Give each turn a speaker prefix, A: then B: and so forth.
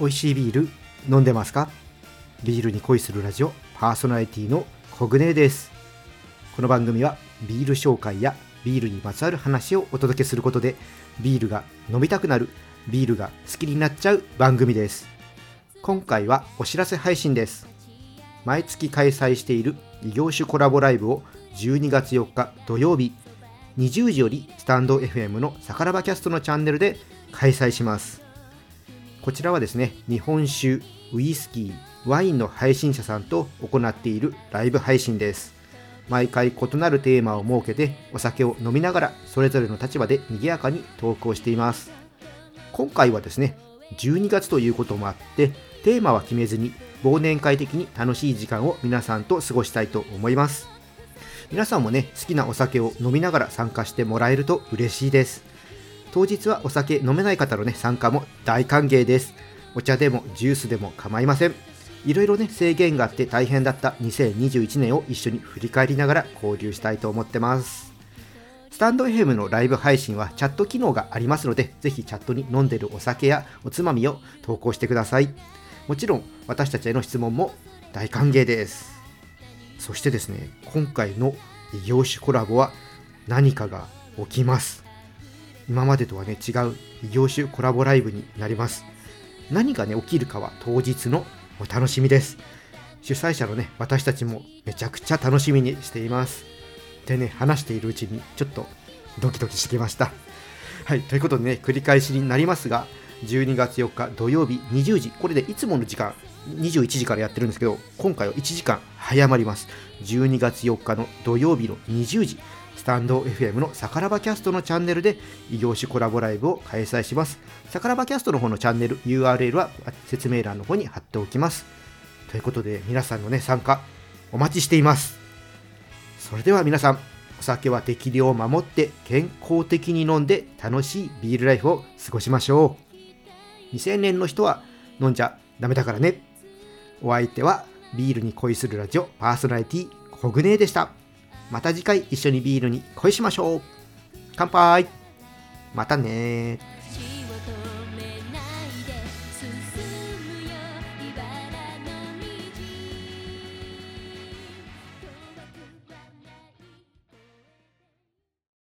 A: 美味しいビール飲んでますか？ビールに恋するラジオパーソナリティのコグネです。この番組はビール紹介やビールにまつわる話をお届けすることでビールが飲みたくなるビールが好きになっちゃう番組です。今回はお知らせ配信です。毎月開催している異業種コラボライブを12月4日土曜日20時よりスタンド FM のさからばキャストのチャンネルで開催します。こちらはですね日本酒ウイスキーワインの配信者さんと行っているライブ配信です。毎回異なるテーマを設けてお酒を飲みながらそれぞれの立場で賑やかに投稿しています。今回はですね12月ということもあってテーマは決めずに忘年会的に楽しい時間を皆さんと過ごしたいと思います。皆さんもね好きなお酒を飲みながら参加してもらえると嬉しいです。当日はお酒飲めない方のね参加も大歓迎です。お茶でもジュースでも構いません。いろいろね制限があって大変だった2021年を一緒に振り返りながら交流したいと思ってます。スタンド FM のライブ配信はチャット機能がありますのでぜひチャットに飲んでるお酒やおつまみを投稿してください。もちろん私たちへの質問も大歓迎です。そしてですね今回の異業種コラボは何かが起きます。今までとはね違う異業種コラボライブになります。何がね起きるかは当日のお楽しみです。主催者のね私たちもめちゃくちゃ楽しみにしています。でね話しているうちにちょっとドキドキしてきました。はいということでね繰り返しになりますが12月4日土曜日20時これでいつもの時間21時からやってるんですけど今回は1時間早まります12月4日の土曜日の20時スタンド FM のさからばキャストのチャンネルで異業種コラボライブを開催します。さからばキャストの方のチャンネル URL は説明欄の方に貼っておきます。ということで皆さんのね参加お待ちしています。それでは皆さんお酒は適量を守って健康的に飲んで楽しいビールライフを過ごしましょう。未成年の人は飲んじゃダメだからね。お相手はビールに恋するラジオパーソナリティコグネでした。また次回一緒にビールに恋しましょう乾杯またね